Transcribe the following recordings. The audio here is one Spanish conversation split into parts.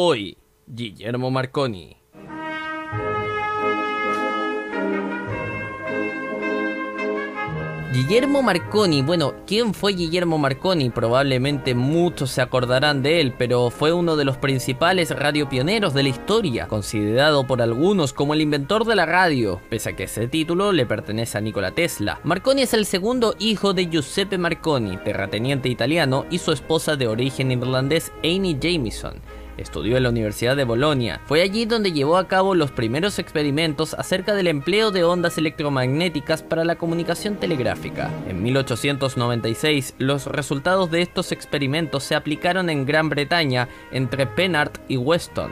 Hoy, Guillermo Marconi. Guillermo Marconi, bueno, ¿quién fue Guillermo Marconi? Probablemente muchos se acordarán de él, pero fue uno de los principales radiopioneros de la historia, considerado por algunos como el inventor de la radio, pese a que ese título le pertenece a Nikola Tesla. Marconi es el segundo hijo de Giuseppe Marconi, terrateniente italiano, y su esposa de origen irlandés Amy Jamieson. Estudió en la Universidad de Bolonia. Fue allí donde llevó a cabo los primeros experimentos acerca del empleo de ondas electromagnéticas para la comunicación telegráfica. En 1896, los resultados de estos experimentos se aplicaron en Gran Bretaña entre Pennard y Weston.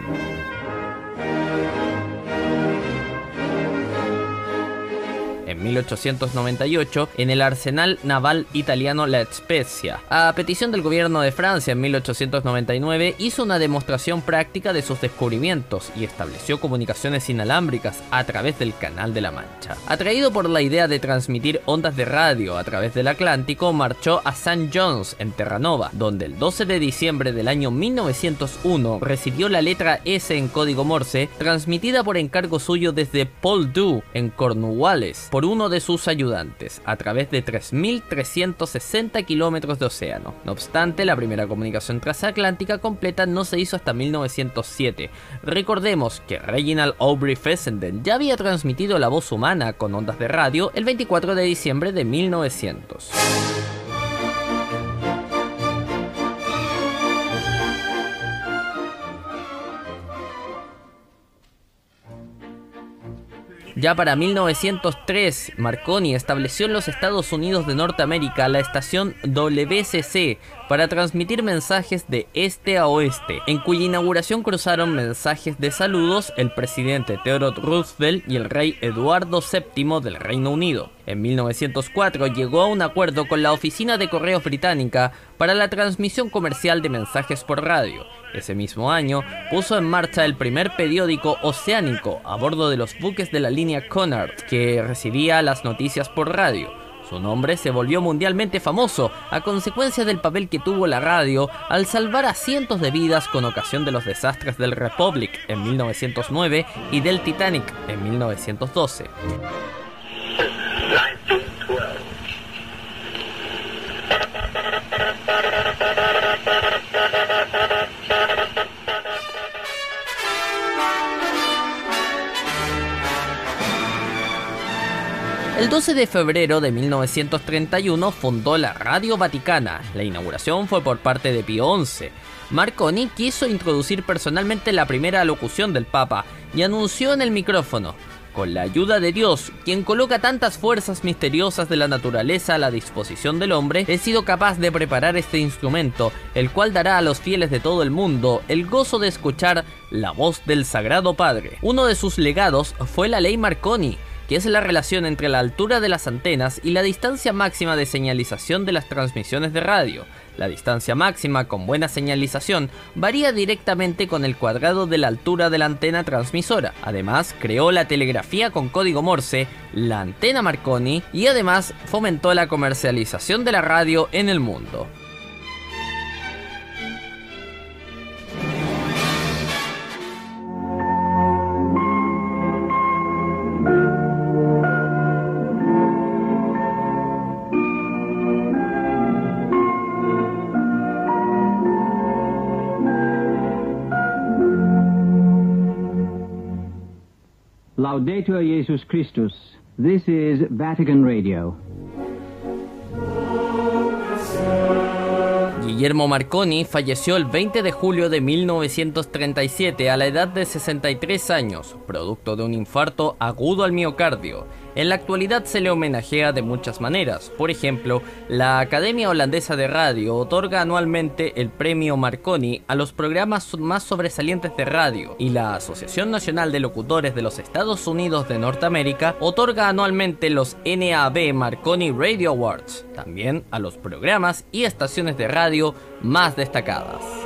1898 en el arsenal naval italiano La Spezia. A petición del gobierno de Francia en 1899 hizo una demostración práctica de sus descubrimientos y estableció comunicaciones inalámbricas a través del Canal de la Mancha. Atraído por la idea de transmitir ondas de radio a través del Atlántico, marchó a St. John's en Terranova, donde el 12 de diciembre del año 1901 recibió la letra S en código Morse, transmitida por encargo suyo desde Poldhu en Cornwallis por uno de sus ayudantes, a través de 3.360 kilómetros de océano. No obstante, la primera comunicación transatlántica completa no se hizo hasta 1907. Recordemos que Reginald Aubrey Fessenden ya había transmitido la voz humana con ondas de radio el 24 de diciembre de 1900. Ya para 1903, Marconi estableció en los Estados Unidos de Norteamérica la estación WCC para transmitir mensajes de este a oeste, en cuya inauguración cruzaron mensajes de saludos el presidente Theodore Roosevelt y el rey Eduardo VII del Reino Unido. En 1904 llegó a un acuerdo con la Oficina de Correos Británica para la transmisión comercial de mensajes por radio. Ese mismo año puso en marcha el primer periódico oceánico a bordo de los buques de la línea Cunard, que recibía las noticias por radio. Su nombre se volvió mundialmente famoso a consecuencia del papel que tuvo la radio al salvar a cientos de vidas con ocasión de los desastres del Republic en 1909 y del Titanic en 1912. El 12 de febrero de 1931 fundó la Radio Vaticana. La inauguración fue por parte de Pío XI. Marconi quiso introducir personalmente la primera alocución del Papa y anunció en el micrófono, con la ayuda de Dios, quien coloca tantas fuerzas misteriosas de la naturaleza a la disposición del hombre, he sido capaz de preparar este instrumento, el cual dará a los fieles de todo el mundo el gozo de escuchar la voz del Sagrado Padre. Uno de sus legados fue la ley Marconi, que es la relación entre la altura de las antenas y la distancia máxima de señalización de las transmisiones de radio. La distancia máxima con buena señalización varía directamente con el cuadrado de la altura de la antena transmisora. Además, creó la telegrafía con código Morse, la antena Marconi y además fomentó la comercialización de la radio en el mundo. Laudetur Jesus Christus. This is Vatican Radio. Guillermo Marconi falleció el 20 de julio de 1937 a la edad de 63 años, producto de un infarto agudo al miocardio. En la actualidad se le homenajea de muchas maneras. Por ejemplo, la Academia Holandesa de Radio otorga anualmente el premio Marconi a los programas más sobresalientes de radio y la Asociación Nacional de Locutores de los Estados Unidos de Norteamérica otorga anualmente los NAB Marconi Radio Awards, también a los programas y estaciones de radio más destacadas.